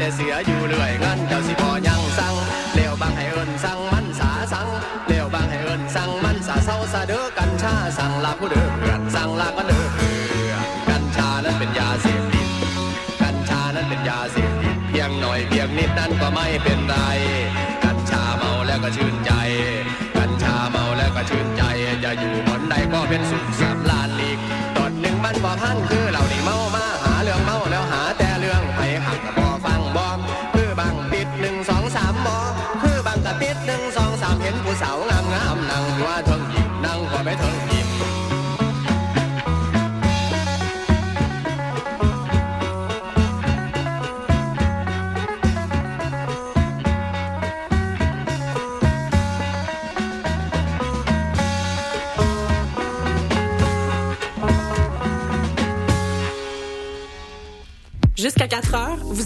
แต่เสียอยู่เรื่อยเงินเจ้าสิบ่ยังสั่งเลี้ยวบางให้เอิ้นสั่งมันสาสั่งเลี้ยวบางให้เอิ้นสั่งมันสาเศร้าสะเด้อกัญชาสั่งลาผู้เด้อเพื่อนสั่งลาก็เด้อเพื่อนกัญชานั้นเป็นยาเสพติดกัญชานั้นเป็นยาเสพติดเพียงหน่อยเพียงนิดนั้นก็ไม่เป็นไร กัญชาเมาแล้วก็ชื่นใจ กัญชาเมาแล้วก็ชื่นใจจะอยู่บนใดก็เป็นสุขสับาน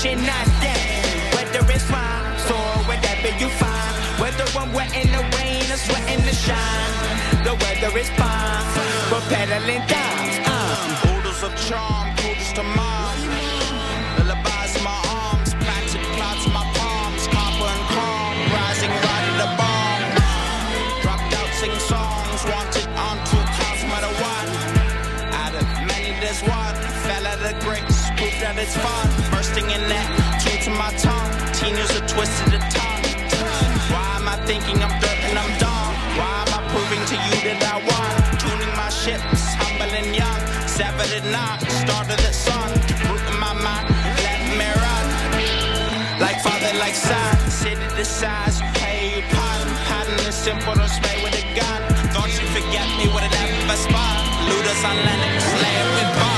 shit not that. Whether it's fine, or whatever you find, whether I'm wet in the rain or sweat in the shine, the weather is fine. We're pedaling down. Uh. Oodles of charm, oodles to mom. Lullabies my arms, planted clouds my palms, copper and calm, rising right in the bomb. Dropped out, sing songs, wanted on two counts, matter one. Out of many, there's one. Fell out of the grace, proved out it's fun that. King to my tongue, teenagers are twisted to tongue. Why am I thinking I'm dirt and I'm dumb? Why am I proving to you that I won? Tuning my ships, humble and young. Severed and not, started the sun. Rooting my mind, let me run. Like father, like son. City the size pay your pun. Pattern is simple, don't spray with a gun. Thought you forget me, would it ever spot? Ludus on land, slaying with bone.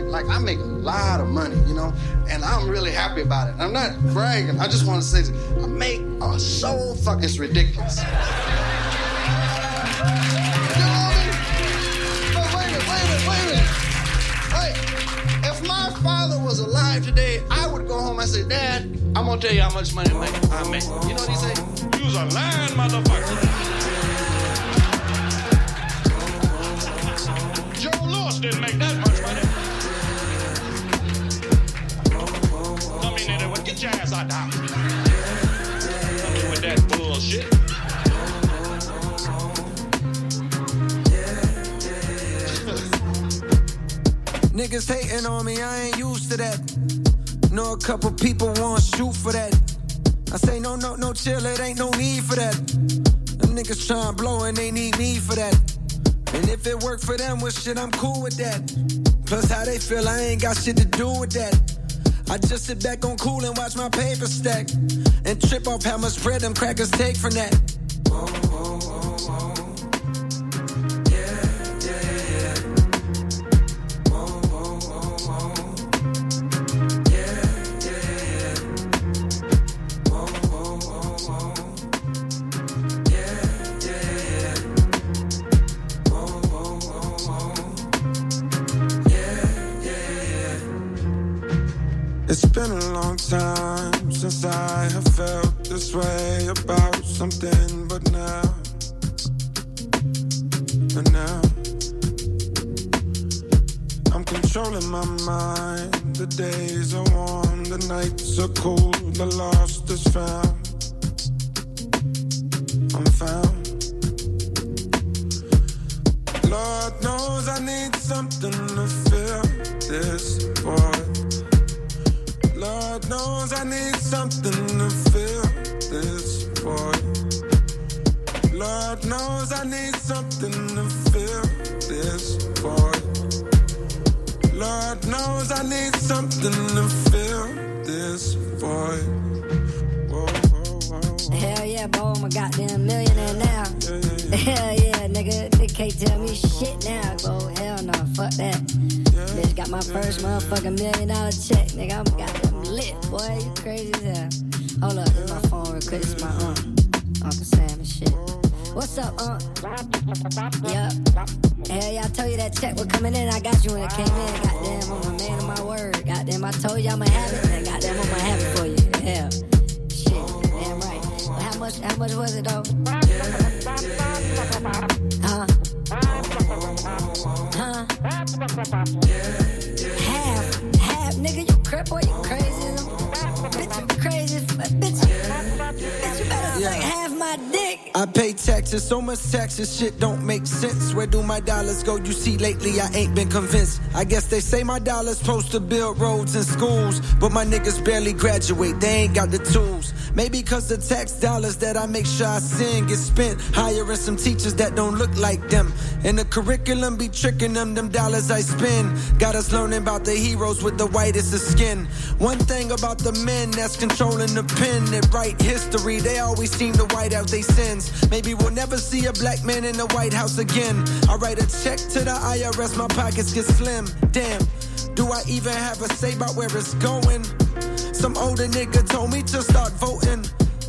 Like, like I make a lot of money, you know, and I'm really happy about it. I'm not bragging. I just want to say this. I make a so fuck. It's ridiculous. father was alive today, I would go home and say, Dad, I'm gonna tell you how much money I make. I make. You know what he say? You's a lying motherfucker. Joe Louis didn't make that jazz out now. With that bullshit. Niggas hating on me, I ain't used to that. Know a couple people want shoot for that. I say no, no, no, chill, it ain't no need for that. Them niggas tryin' blow and they need me for that. And if it work for them, well shit, I'm cool with that. Plus how they feel, I ain't got shit to do with that. I just sit back on cool and watch my paper stack. And trip off how much bread them crackers take from that. Time since I have felt this way about something, but now, but now, I'm controlling my mind. The days are warm, the nights are cold, the lost is found. Something to fill this void. Lord knows I need something to fill this void. Lord knows I need something to fill this void. Whoa, whoa, whoa, Hell yeah, boy, I'm a goddamn millionaire now. Yeah, yeah, yeah. Hell yeah, nigga. They can't tell me shit now, bro. Hell no, fuck that. Bitch got my first motherfucking million dollar check, nigga. I'm goddamn lit, boy. You crazy as hell. Hold up, this my phone real quick. This my aunt. Uncle Sam and shit. What's up, aunt? Yup. Hell yeah, I told you that check was coming in. I got you when it came in. Goddamn, I'm a man of my word. Goddamn, I told you I'ma have it. And goddamn, I'ma have it for you. Hell. Shit, damn right. But how much, how much was it, though? Huh? Huh? I pay taxes, so much taxes, shit don't make sense. Where do my dollars go? You see, lately I ain't been convinced. I guess they say my dollars supposed to build roads and schools, but my niggas barely graduate, they ain't got the tools. Maybe cause the tax dollars that I make sure I send get spent hiring some teachers that don't look like them. And the curriculum be tricking them, them dollars I spend. Got us learning about the heroes with the whitest of skin. One thing about the men that's controlling the pen that write history, they always seem to white out their sins. Maybe we'll never see a black man in the White House again. I write a check to the IRS, my pockets get slim. Damn, do I even have a say about where it's going? Some older nigga told me to start voting.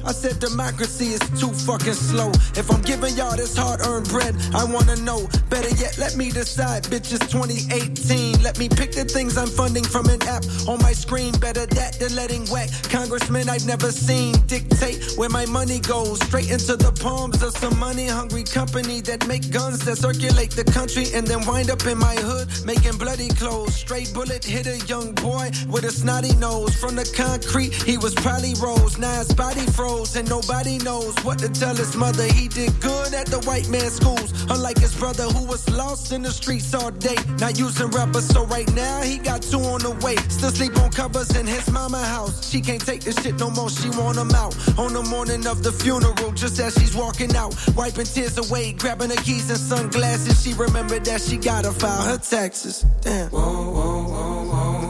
I said democracy is too fucking slow. If I'm giving y'all this hard earned bread, I wanna know. Better yet, let me decide. Bitch, it's 2018. Let me pick the things I'm funding from an app on my screen. Better that than letting whack congressmen I've never seen dictate where my money goes. Straight into the palms of some money hungry company that make guns that circulate the country and then wind up in my hood making bloody clothes. Straight bullet hit a young boy with a snotty nose. From the concrete, he was probably rose. Now his body froze and nobody knows what to tell his mother. He did good at the white man's schools, unlike his brother who was lost in the streets all day. Not using rappers, so right now he got two on the way. Still sleep on covers in his mama house. She can't take this shit no more, she want him out. On the morning of the funeral, just as she's walking out, wiping tears away, grabbing her keys and sunglasses. She remembered that she gotta file her taxes. Damn. Whoa, whoa, whoa, whoa.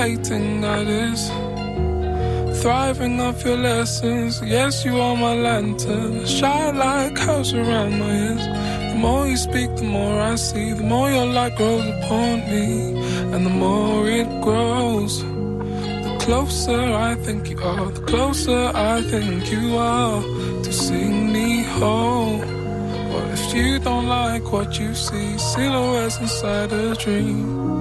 contemplating that is thriving off your lessons. Yes, you are my lantern, shine like house around my ears. The more you speak, the more I see. The more your light grows upon me, and the more it grows. The closer I think you are, the closer I think you are to sing me home. But if you don't like what you see, silhouettes inside a dream.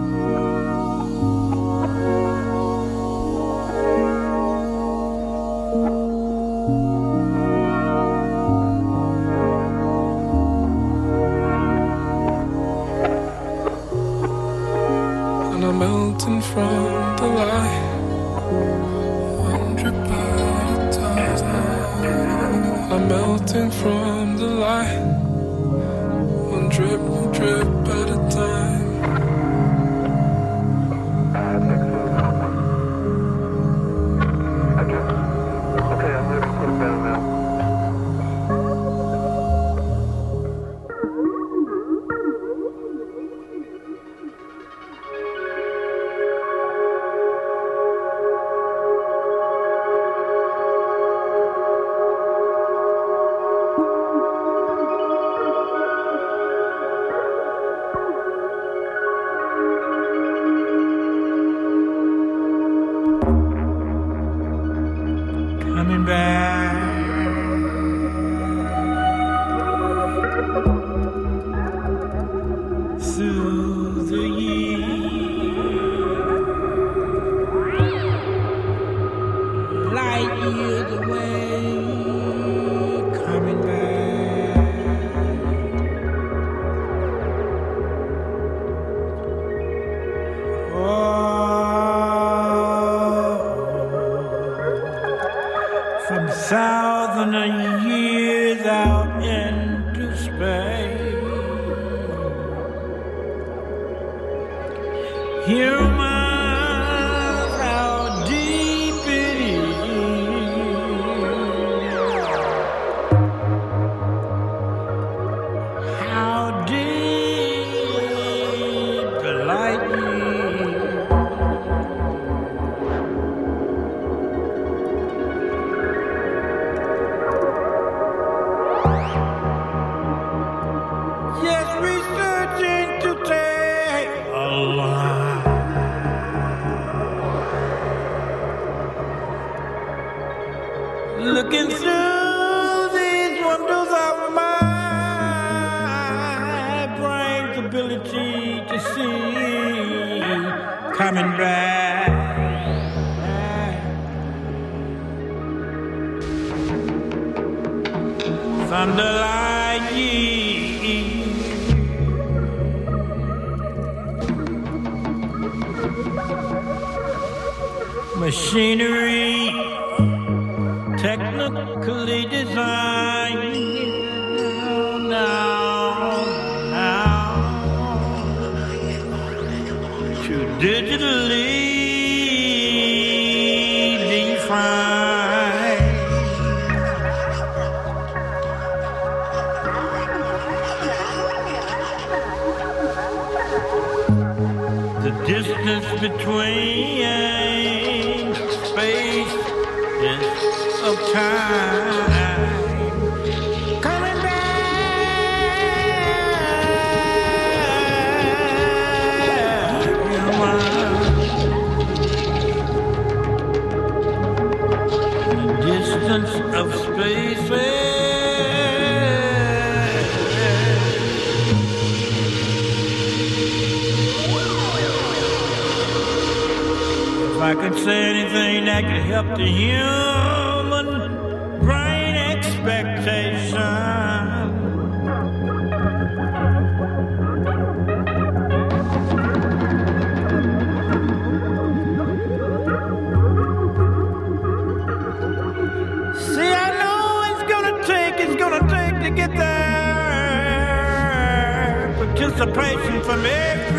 Machinery. between space and of time. Coming back distance of space. could say anything that could help the human brain expectation. Get there, participation from every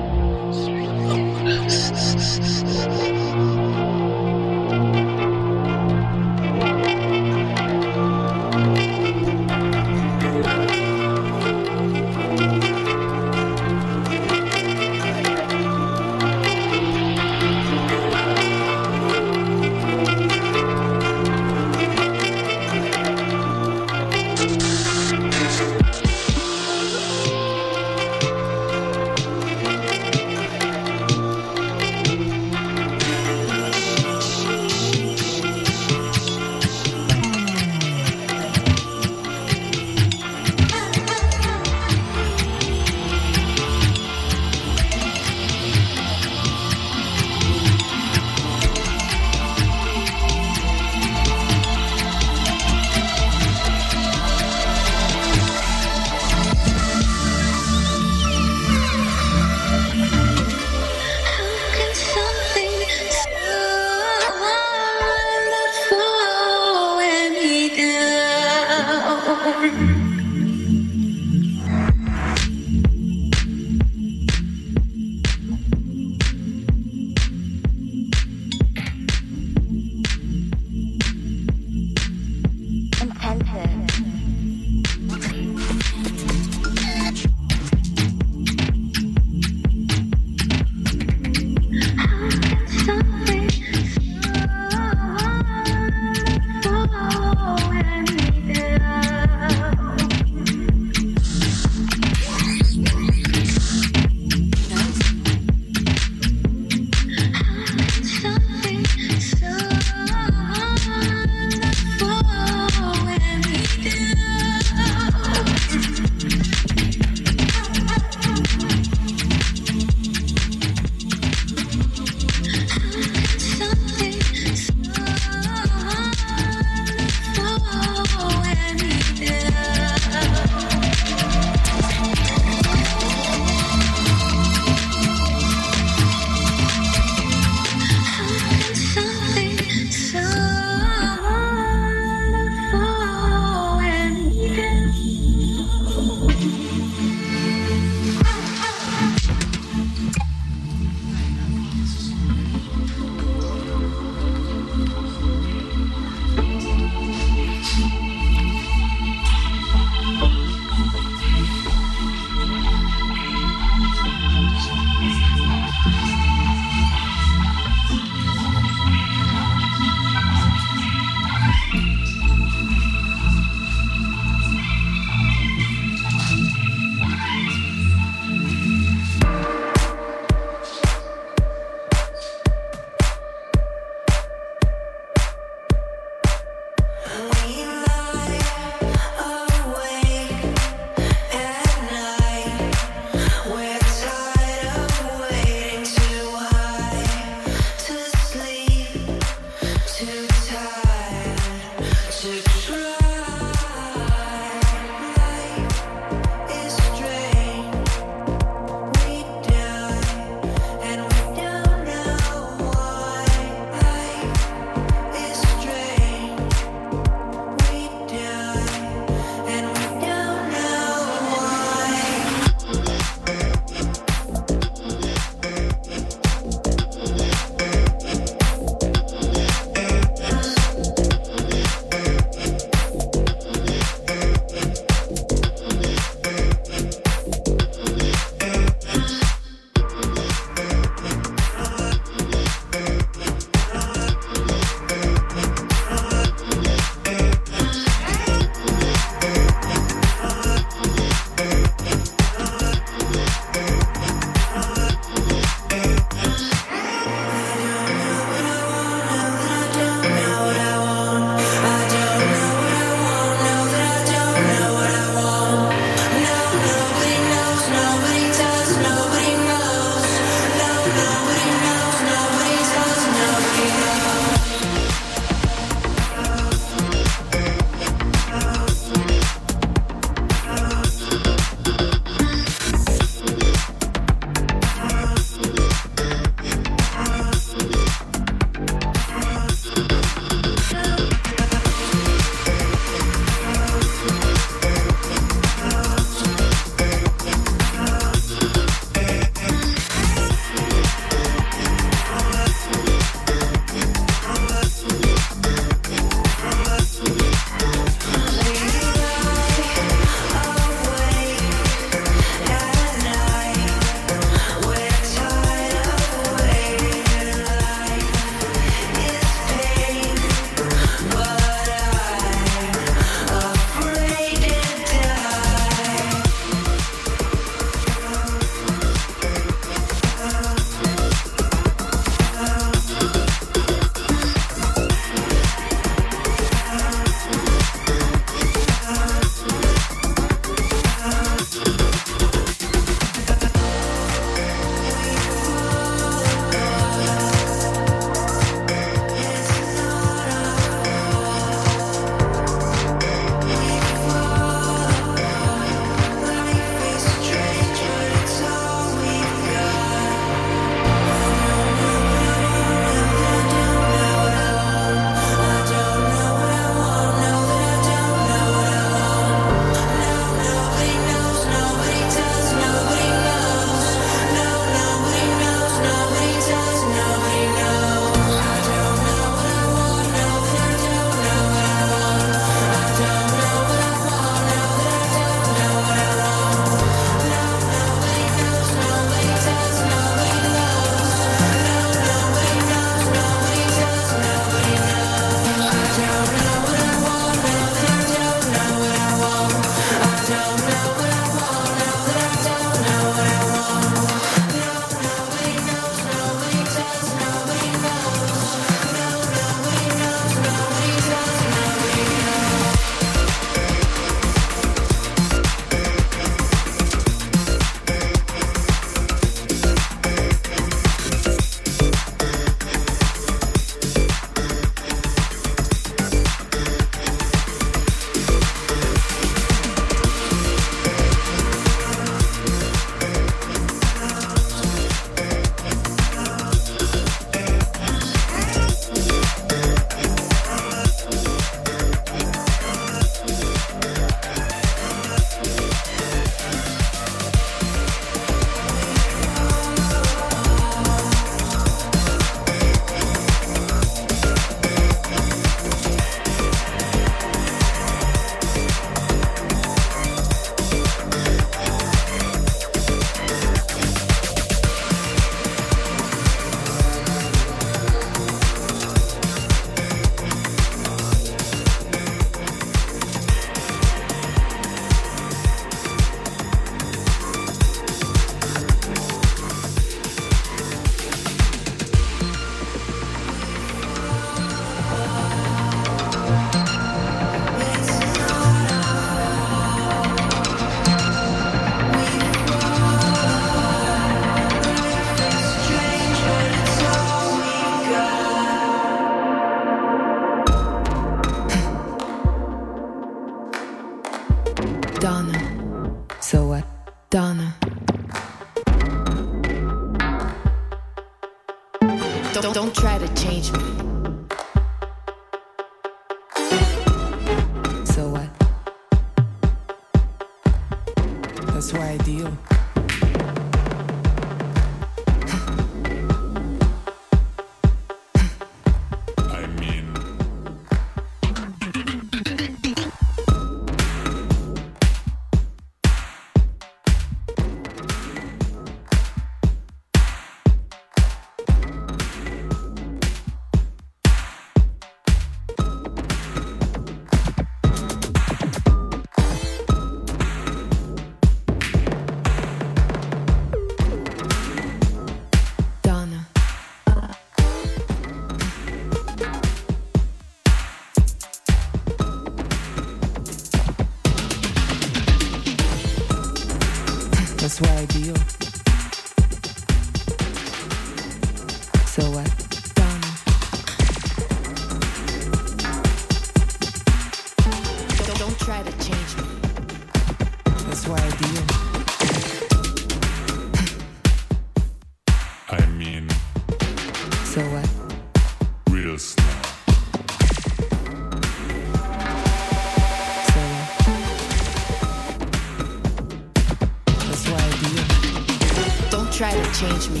change me.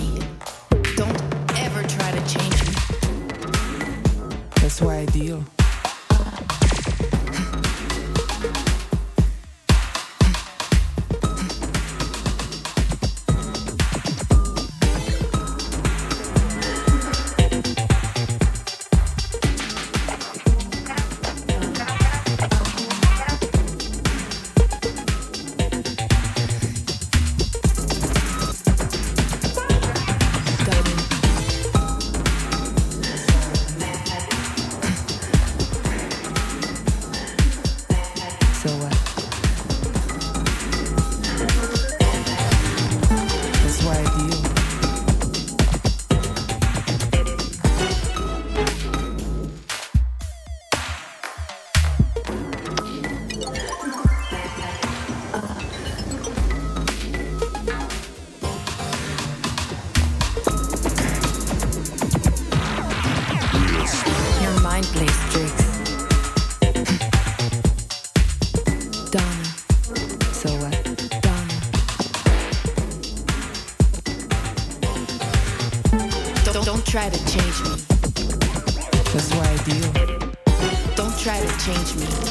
try to change me. That's why I deal. Don't try to change me.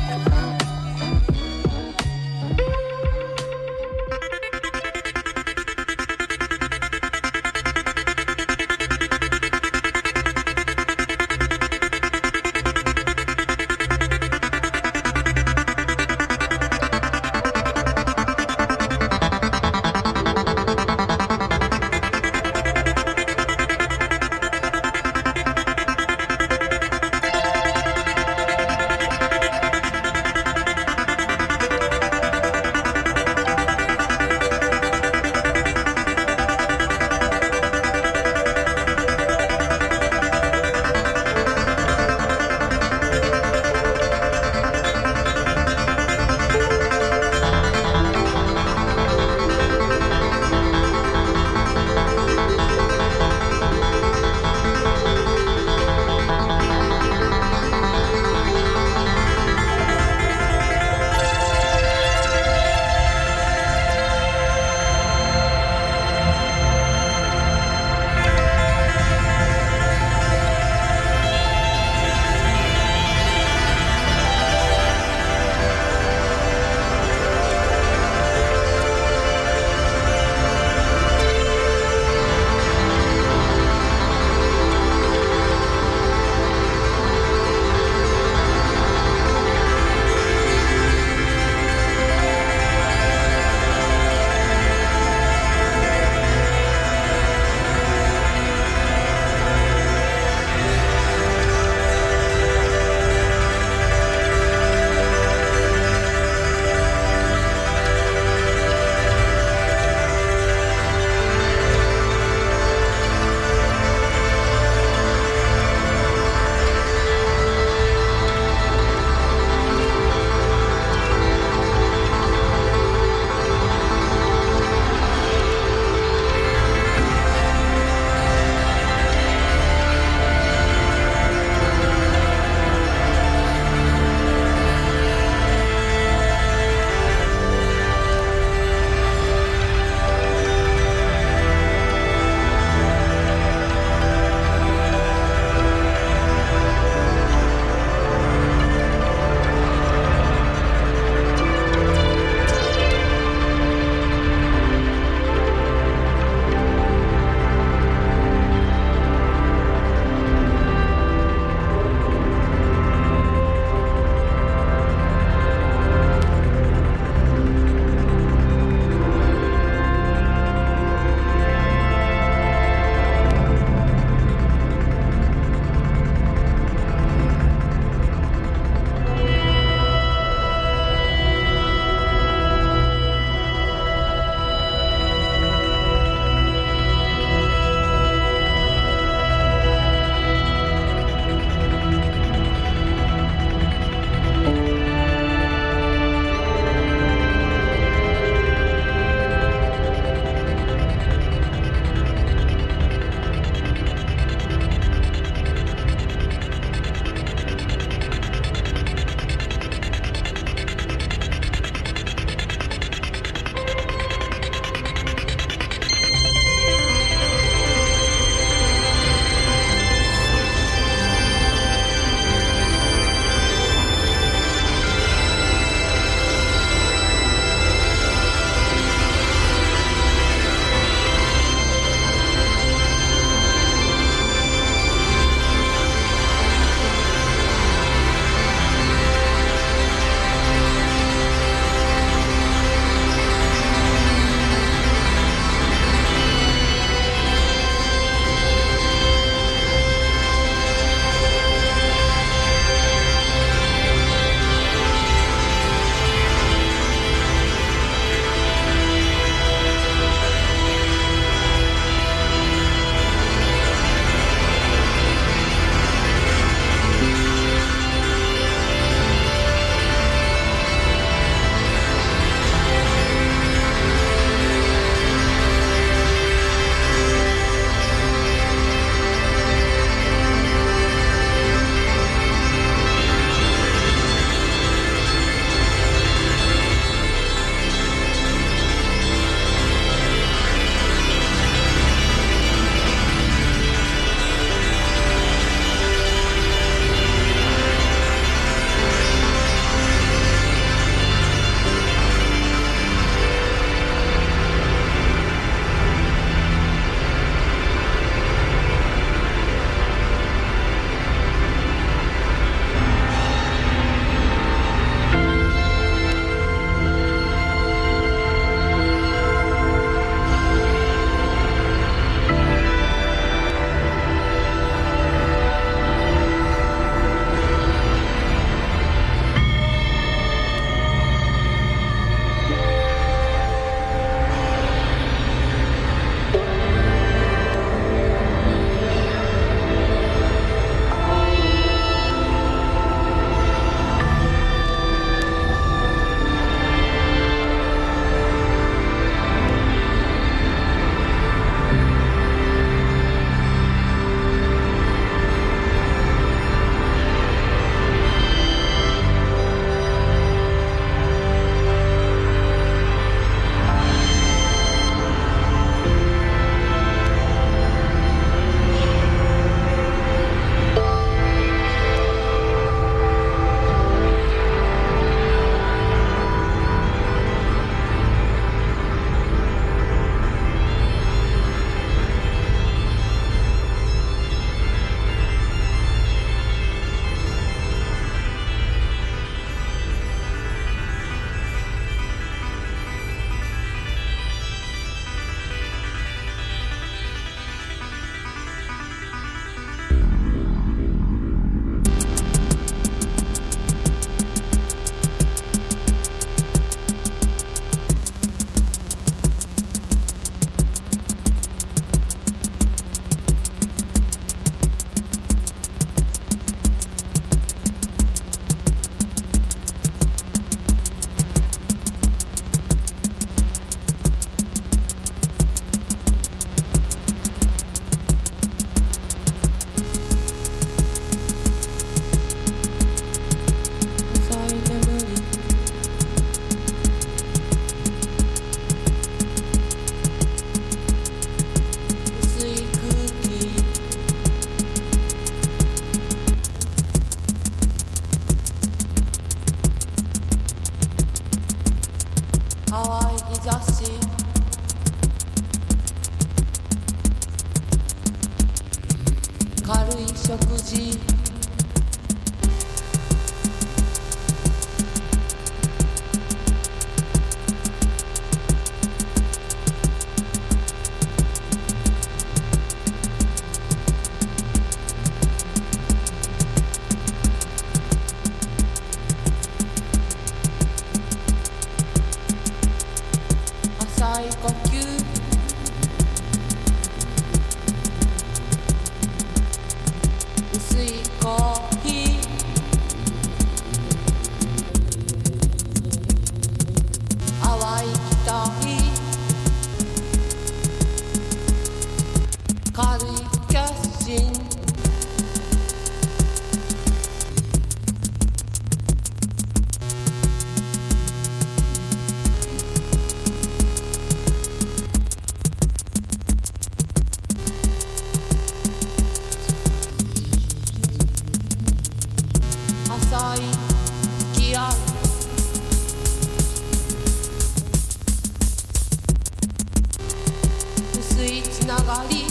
valía.